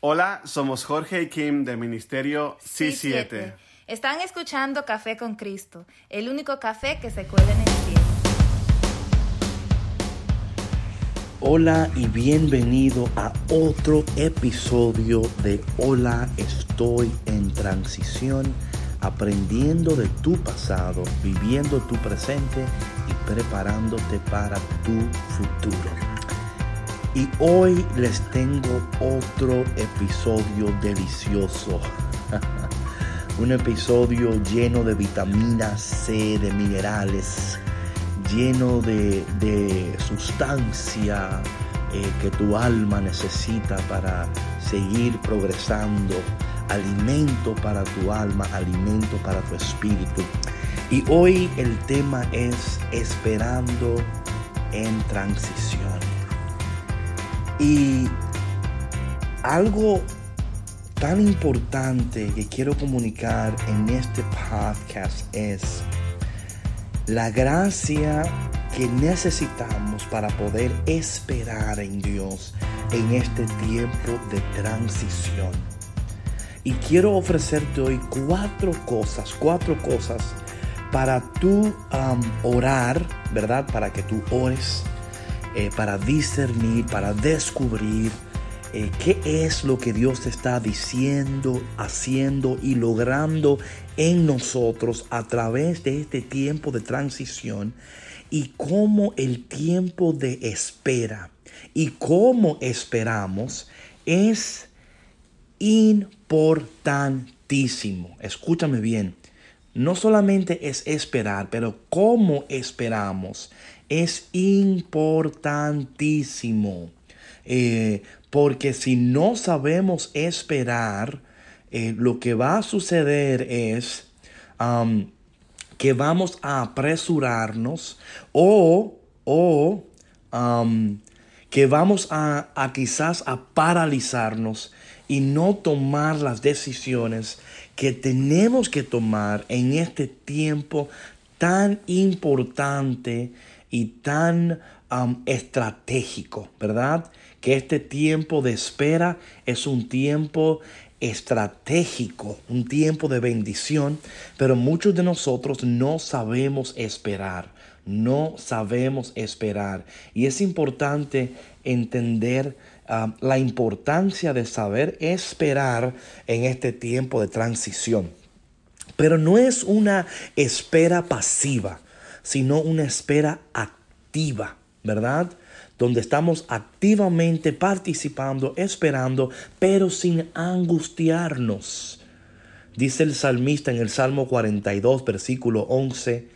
Hola, somos Jorge y Kim del Ministerio C7. Están escuchando Café con Cristo, el único café que se cuela en el cielo. Hola y bienvenido a otro episodio de Hola, estoy en transición, aprendiendo de tu pasado, viviendo tu presente y preparándote para tu futuro. Y hoy les tengo otro episodio delicioso. Un episodio lleno de vitamina C, de minerales, lleno de, sustancia eh, que tu alma necesita para seguir progresando, alimento para tu alma, alimento para tu espíritu. Y hoy el tema es esperando en transición. Y algo tan importante que quiero comunicar en este podcast es la gracia que necesitamos para poder esperar en Dios en este tiempo de transición. Y quiero ofrecerte hoy cuatro cosas, cuatro cosas para tú orar, ¿verdad? Para que tú ores, eh, para discernir, para descubrir eh, qué es lo que Dios está diciendo, haciendo y logrando en nosotros a través de este tiempo de transición y cómo el tiempo de espera y cómo esperamos es importantísimo. Escúchame bien. No solamente es esperar, pero cómo esperamos es importantísimo. Eh, porque si no sabemos esperar, eh, lo que va a suceder es que vamos a apresurarnos o, o que vamos a, a quizás a paralizarnos y no tomar las decisiones que tenemos que tomar en este tiempo tan importante y tan estratégico, ¿verdad? Que este tiempo de espera es un tiempo estratégico, un tiempo de bendición, pero muchos de nosotros no sabemos esperar, no sabemos esperar. Y es importante entender la importancia de saber esperar en este tiempo de transición. Pero no es una espera pasiva, sino una espera activa. ¿verdad? Donde estamos activamente participando, esperando, pero sin angustiarnos. Dice el salmista en el Salmo 42, versículo 11,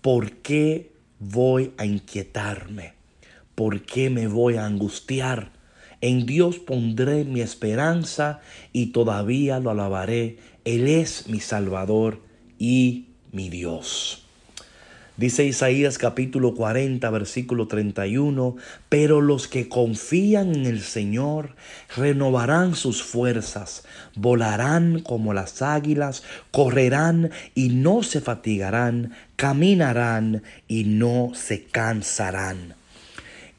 ¿por qué voy a inquietarme? ¿Por qué me voy a angustiar? En Dios pondré mi esperanza y todavía lo alabaré. Él es mi Salvador y mi Dios. Dice Isaías capítulo 40, versículo 31, pero los que confían en el Señor renovarán sus fuerzas, volarán como las águilas, correrán y no se fatigarán, caminarán y no se cansarán.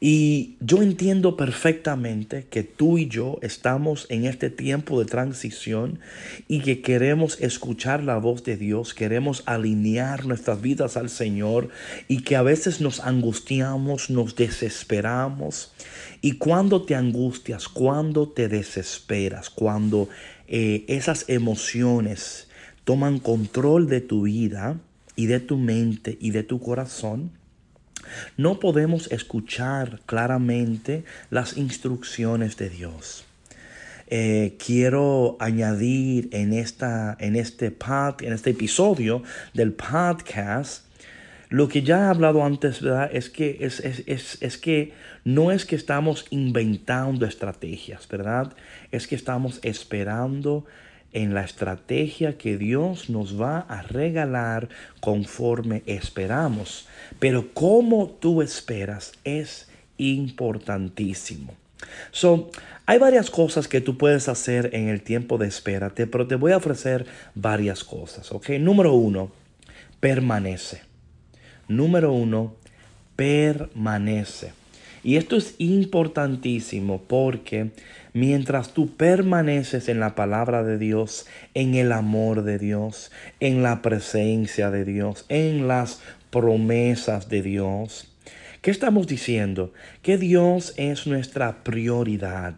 Y yo entiendo perfectamente que tú y yo estamos en este tiempo de transición y que queremos escuchar la voz de Dios, queremos alinear nuestras vidas al Señor y que a veces nos angustiamos, nos desesperamos. Y cuando te angustias, cuando te desesperas, cuando eh, esas emociones toman control de tu vida y de tu mente y de tu corazón, no podemos escuchar claramente las instrucciones de Dios. Eh, quiero añadir en, esta, en, este pod, en este episodio del podcast lo que ya he hablado antes, Es que, es, es, que no es que estamos inventando estrategias, ¿verdad? Es que estamos esperando en la estrategia que Dios nos va a regalar conforme esperamos. Pero como tú esperas es importantísimo. So, hay varias cosas que tú puedes hacer en el tiempo de espera, pero te voy a ofrecer varias cosas, ¿ok? Número uno, permanece. Número uno, permanece. Y esto es importantísimo porque mientras tú permaneces en la palabra de Dios, en el amor de Dios, en la presencia de Dios, en las promesas de Dios. ¿Qué estamos diciendo? Que Dios es nuestra prioridad.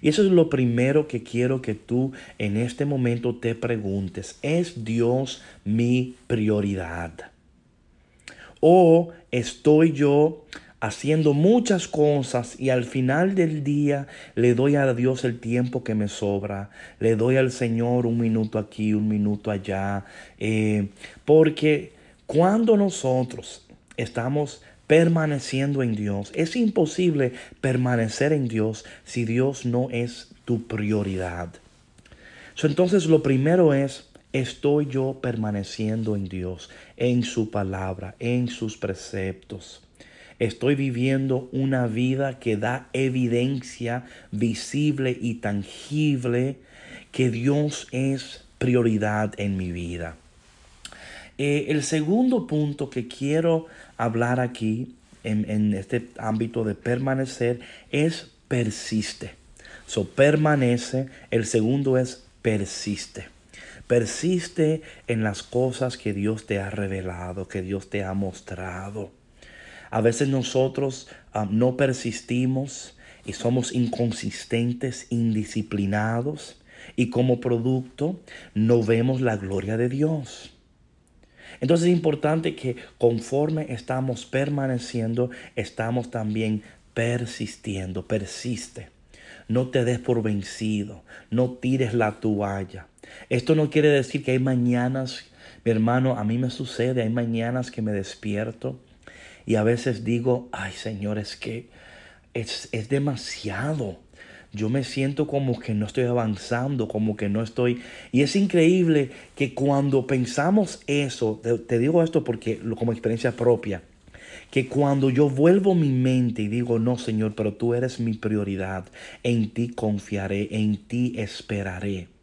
Y eso es lo primero que quiero que tú en este momento te preguntes. ¿Es Dios mi prioridad? ¿O estoy yo haciendo muchas cosas y al final del día le doy a Dios el tiempo que me sobra, le doy al Señor un minuto aquí, un minuto allá, eh, porque cuando nosotros estamos permaneciendo en Dios, es imposible permanecer en Dios si Dios no es tu prioridad. entonces lo primero es, estoy yo permaneciendo en Dios, en su palabra, en sus preceptos. Estoy viviendo una vida que da evidencia visible y tangible que Dios es prioridad en mi vida. Eh, el segundo punto que quiero hablar aquí en, este ámbito de permanecer es persiste. So, permanece. El segundo es persiste. Persiste en las cosas que Dios te ha revelado, que Dios te ha mostrado. A veces nosotros ah, no persistimos y somos inconsistentes, indisciplinados y como producto no vemos la gloria de Dios. Entonces es importante que conforme estamos permaneciendo, estamos también persistiendo, persiste. No te des por vencido, no tires la toalla. Esto no quiere decir que hay mañanas, mi hermano, a mí me sucede, hay mañanas que me despierto y a veces digo, ay Señor, es que es, es demasiado. Yo me siento como que no estoy avanzando, como que no estoy... Y es increíble que cuando pensamos eso, te, digo esto porque como experiencia propia, que cuando yo vuelvo mi mente y digo, no Señor, pero tú eres mi prioridad, en ti confiaré, en ti esperaré.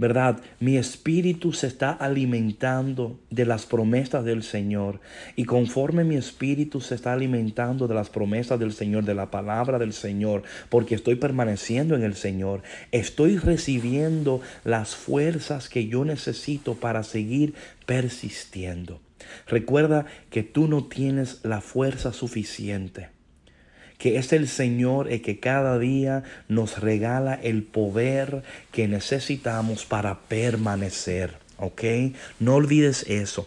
¿Verdad? Mi espíritu se está alimentando de las promesas del Señor. Y conforme mi espíritu se está alimentando de las promesas del Señor, de la palabra del Señor, porque estoy permaneciendo en el Señor, estoy recibiendo las fuerzas que yo necesito para seguir persistiendo. Recuerda que tú no tienes la fuerza suficiente que es el Señor el que cada día nos regala el poder que necesitamos para permanecer. ¿Ok? No olvides eso.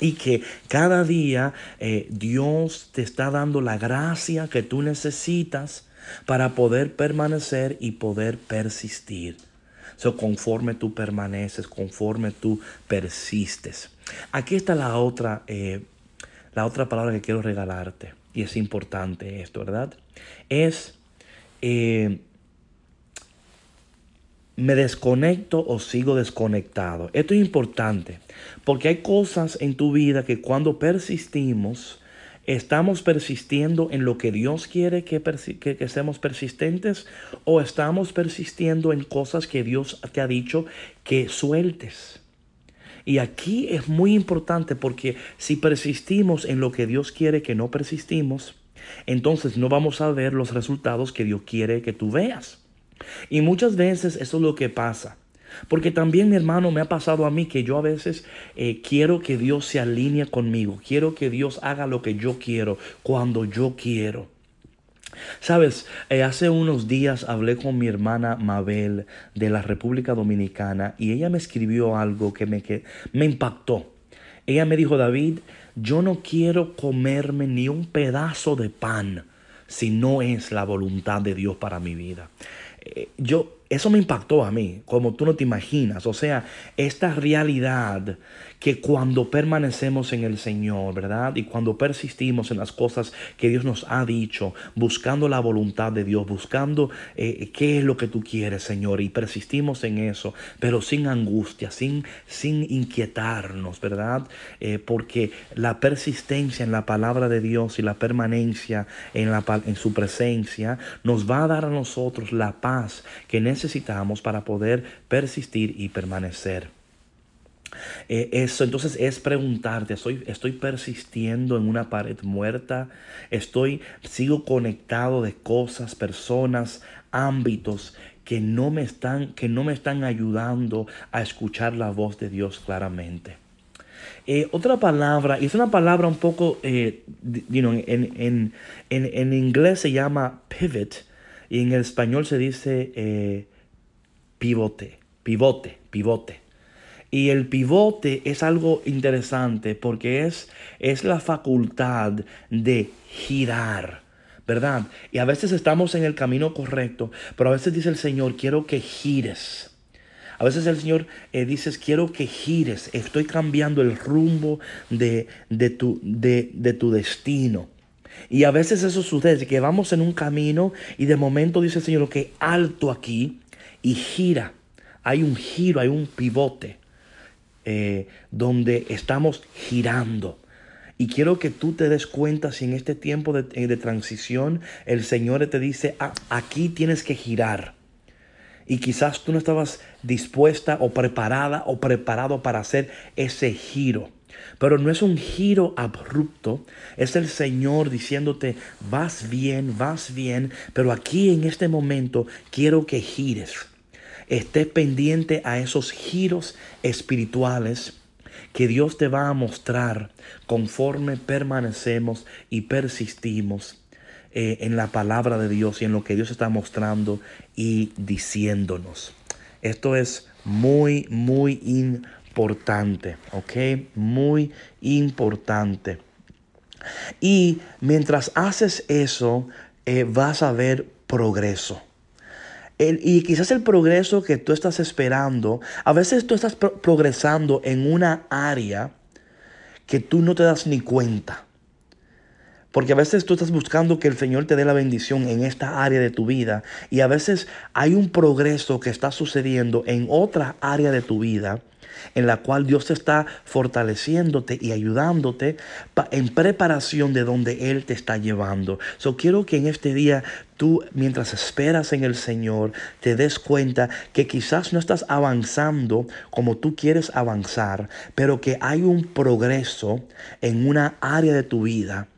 Y que cada día eh, Dios te está dando la gracia que tú necesitas para poder permanecer y poder persistir. So, conforme tú permaneces, conforme tú persistes. Aquí está la otra, eh, la otra palabra que quiero regalarte y es importante esto, ¿verdad? Es, eh, me desconecto o sigo desconectado. Esto es importante porque hay cosas en tu vida que cuando persistimos, ¿Estamos persistiendo en lo que Dios quiere que, que, que, seamos persistentes o estamos persistiendo en cosas que Dios te ha dicho que sueltes? Y aquí es muy importante porque si persistimos en lo que Dios quiere que no persistimos, entonces no vamos a ver los resultados que Dios quiere que tú veas. Y muchas veces eso es lo que pasa. Porque también, mi hermano, me ha pasado a mí que yo a veces eh, quiero que Dios se alinee conmigo. Quiero que Dios haga lo que yo quiero, cuando yo quiero. Sabes, eh, hace unos días hablé con mi hermana Mabel de la República Dominicana y ella me escribió algo que me, que me impactó. Ella me dijo, David, yo no quiero comerme ni un pedazo de pan si no es la voluntad de Dios para mi vida. Eh, yo, eso me impactó a mí, como tú no te imaginas. O sea, esta realidad que cuando permanecemos en el Señor, ¿verdad? Y cuando persistimos en las cosas que Dios nos ha dicho, buscando la voluntad de Dios, buscando eh, qué es lo que tú quieres, Señor, y persistimos en eso, pero sin angustia, sin, sin inquietarnos, ¿verdad? Eh, porque la persistencia en la palabra de Dios y la permanencia en, la, en su presencia nos va a dar a nosotros la paz que necesitamos para poder persistir y permanecer. Eh, eso entonces es preguntarte, ¿estoy, estoy persistiendo en una pared muerta, estoy, sigo conectado de cosas, personas, ámbitos que no me están, que no me están ayudando a escuchar la voz de Dios claramente. Eh, otra palabra, y es una palabra un poco, eh, en, en, inglés se llama pivot y en el español se dice eh, pivote, pivote, pivote. Y el pivote es algo interesante porque es, es la facultad de girar. ¿verdad? Y a veces estamos en el camino correcto, pero a veces dice el Señor, quiero que gires. A veces el Señor eh, dice, quiero que gires, estoy cambiando el rumbo de, de, tu, de, de tu destino. Y a veces eso sucede, que vamos en un camino y de momento dice el Señor que alto aquí y gira. Hay un giro, hay un pivote eh, donde estamos girando. Y quiero que tú te des cuenta si en este tiempo de, eh, de transición el Señor te dice, ah, aquí tienes que girar. Y quizás tú no estabas dispuesta o preparada o preparado para hacer ese giro. Pero no es un giro abrupto, es el Señor diciéndote, vas bien, vas bien, pero aquí en este momento quiero que gires. Esté pendiente a esos giros espirituales que Dios te va a mostrar conforme permanecemos y persistimos eh, en la palabra de Dios y en lo que Dios está mostrando y diciéndonos. Esto es muy, muy importante, ¿ok? Muy importante. Y mientras haces eso, eh, vas a ver progreso y quizás el progreso que tú estás esperando, a veces tú estás progresando en una área que tú no te das ni cuenta. Porque a veces tú estás buscando que el Señor te dé la bendición en esta área de tu vida. Y a veces hay un progreso que está sucediendo en otra área de tu vida en la cual Dios está fortaleciéndote y ayudándote en preparación de donde Él te está llevando. So quiero que en este día tú, mientras esperas en el Señor, te des cuenta que quizás no estás avanzando como tú quieres avanzar, pero que hay un progreso en una área de tu vida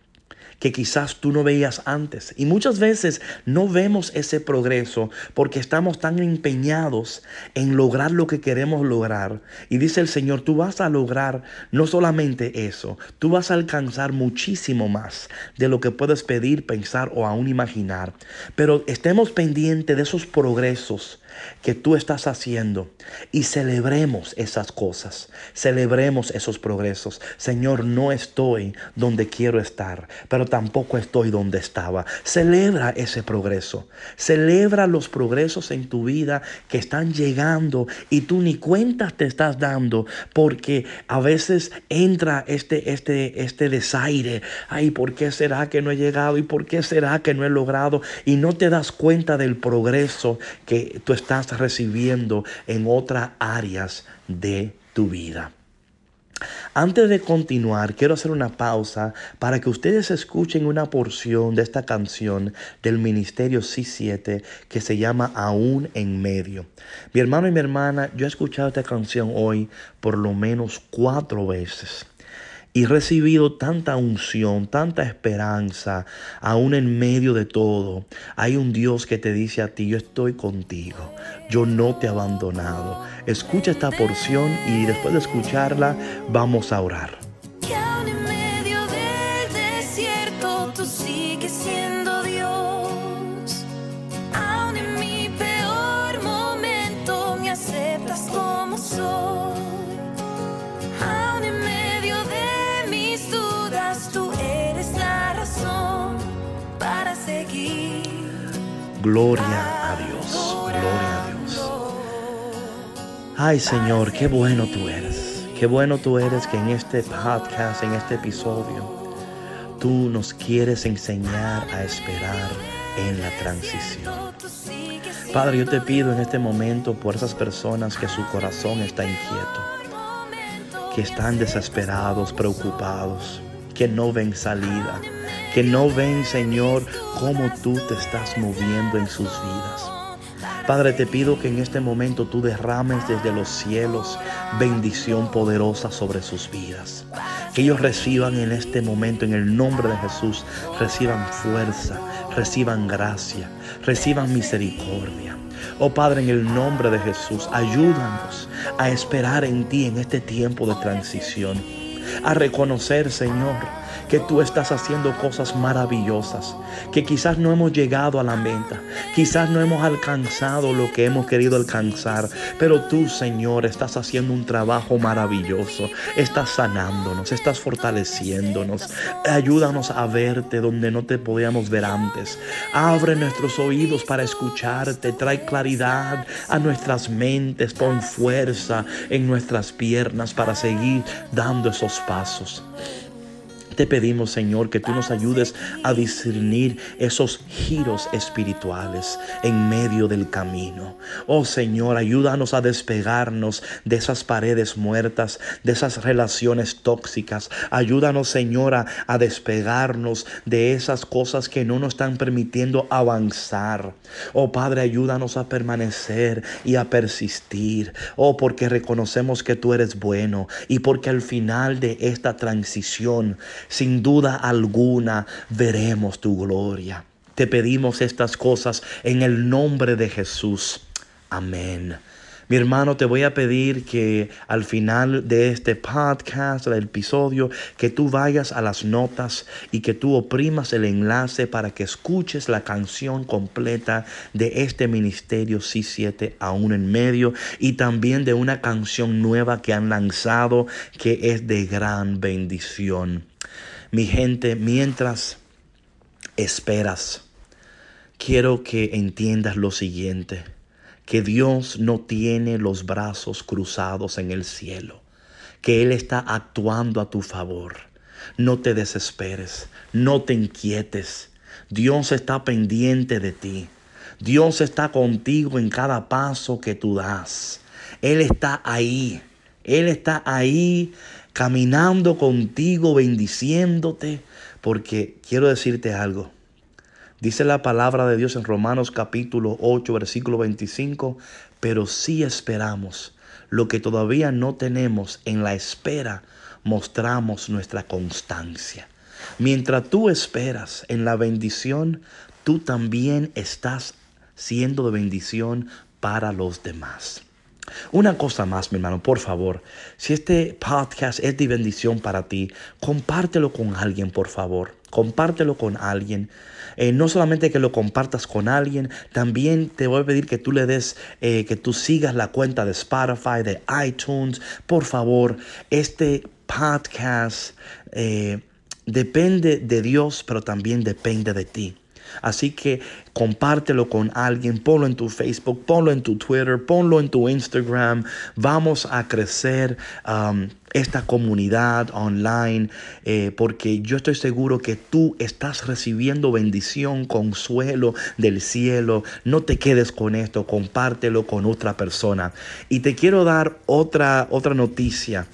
que quizás tú no veías antes. Y muchas veces no vemos ese progreso porque estamos tan empeñados en lograr lo que queremos lograr. Y dice el Señor, tú vas a lograr no solamente eso, tú vas a alcanzar muchísimo más de lo que puedes pedir, pensar o aún imaginar. Pero estemos pendientes de esos progresos que tú estás haciendo y celebremos esas cosas, celebremos esos progresos. Señor, no estoy donde quiero estar, pero tampoco estoy donde estaba. Celebra ese progreso, celebra los progresos en tu vida que están llegando y tú ni cuenta te estás dando porque a veces entra este, este, este desaire. Ay, ¿por qué será que no he llegado? ¿Y por qué será que no he logrado? Y no te das cuenta del progreso que tú estás estás recibiendo en otras áreas de tu vida. Antes de continuar, quiero hacer una pausa para que ustedes escuchen una porción de esta canción del Ministerio C7 que se llama Aún en medio. Mi hermano y mi hermana, yo he escuchado esta canción hoy por lo menos cuatro veces y recibido tanta unción, tanta esperanza, aún en medio de todo, hay un Dios que te dice a ti, yo estoy contigo, yo no te he abandonado. Escucha esta porción y después de escucharla vamos a orar. Gloria a Dios, gloria a Dios. Ay Señor, qué bueno tú eres. Qué bueno tú eres que en este podcast, en este episodio, tú nos quieres enseñar a esperar en la transición. Padre, yo te pido en este momento por esas personas que su corazón está inquieto, que están desesperados, preocupados, que no ven salida que no ven, Señor, cómo tú te estás moviendo en sus vidas. Padre, te pido que en este momento tú derrames desde los cielos bendición poderosa sobre sus vidas. Que ellos reciban en este momento, en el nombre de Jesús, reciban fuerza, reciban gracia, reciban misericordia. Oh Padre, en el nombre de Jesús, ayúdanos a esperar en ti en este tiempo de transición, a reconocer, Señor, que tú estás haciendo cosas maravillosas, que quizás no hemos llegado a la meta, quizás no hemos alcanzado lo que hemos querido alcanzar, pero tú, Señor, estás haciendo un trabajo maravilloso, estás sanándonos, estás fortaleciéndonos, ayúdanos a verte donde no te podíamos ver antes, abre nuestros oídos para escucharte, trae claridad a nuestras mentes, pon fuerza en nuestras piernas para seguir dando esos pasos. Te pedimos, Señor, que tú nos ayudes a discernir esos giros espirituales en medio del camino. Oh Señor, ayúdanos a despegarnos de esas paredes muertas, de esas relaciones tóxicas. Ayúdanos, Señora, a despegarnos de esas cosas que no nos están permitiendo avanzar. Oh Padre, ayúdanos a permanecer y a persistir. Oh, porque reconocemos que tú eres bueno y porque al final de esta transición sin duda alguna veremos tu gloria. Te pedimos estas cosas en el nombre de Jesús. Amén. Mi hermano, te voy a pedir que al final de este podcast, del episodio, que tú vayas a las notas y que tú oprimas el enlace para que escuches la canción completa de este ministerio C7 aún en medio y también de una canción nueva que han lanzado que es de gran bendición. Mi gente, mientras esperas, quiero que entiendas lo siguiente, que Dios no tiene los brazos cruzados en el cielo, que Él está actuando a tu favor. No te desesperes, no te inquietes. Dios está pendiente de ti. Dios está contigo en cada paso que tú das. Él está ahí. Él está ahí caminando contigo, bendiciéndote, porque quiero decirte algo. Dice la palabra de Dios en Romanos capítulo 8, versículo 25, pero si esperamos lo que todavía no tenemos en la espera, mostramos nuestra constancia. Mientras tú esperas en la bendición, tú también estás siendo de bendición para los demás. Una cosa más, mi hermano, por favor, si este podcast es de bendición para ti, compártelo con alguien, por favor. Compártelo con alguien. Eh, no solamente que lo compartas con alguien, también te voy a pedir que tú le des, eh, que tú sigas la cuenta de Spotify, de iTunes. Por favor, este podcast eh, depende de Dios, pero también depende de ti. Así que compártelo con alguien, ponlo en tu Facebook, ponlo en tu Twitter, ponlo en tu Instagram. Vamos a crecer um, esta comunidad online eh, porque yo estoy seguro que tú estás recibiendo bendición, consuelo del cielo. No te quedes con esto, compártelo con otra persona. Y te quiero dar otra, otra noticia.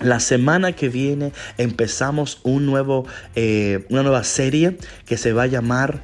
La semana que viene empezamos un nuevo, eh, una nueva serie que se va a llamar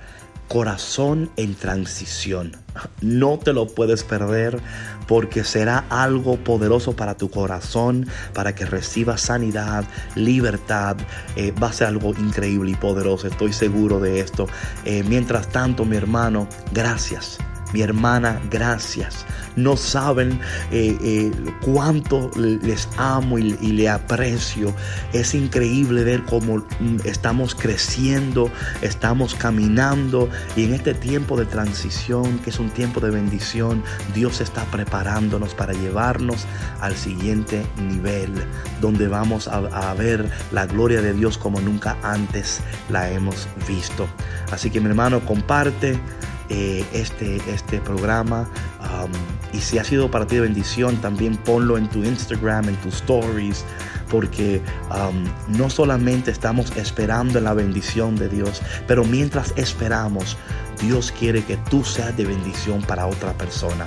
Corazón en Transición. No te lo puedes perder porque será algo poderoso para tu corazón, para que recibas sanidad, libertad. Eh, va a ser algo increíble y poderoso, estoy seguro de esto. Eh, mientras tanto, mi hermano, gracias mi hermana, gracias. No saben eh, eh, cuánto les amo y, y, le aprecio. Es increíble ver cómo mm, estamos creciendo, estamos caminando y en este tiempo de transición, que es un tiempo de bendición, Dios está preparándonos para llevarnos al siguiente nivel, donde vamos a, a ver la gloria de Dios como nunca antes la hemos visto. Así que mi hermano, comparte. Eh, este, este programa. Um, y si ha sido para ti de bendición, también ponlo en tu Instagram, en tus stories, porque um, no solamente estamos esperando la bendición de Dios, pero mientras esperamos, Dios quiere que tú seas de bendición para otra persona.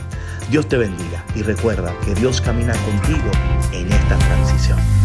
Dios te bendiga y recuerda que Dios camina contigo en esta transición.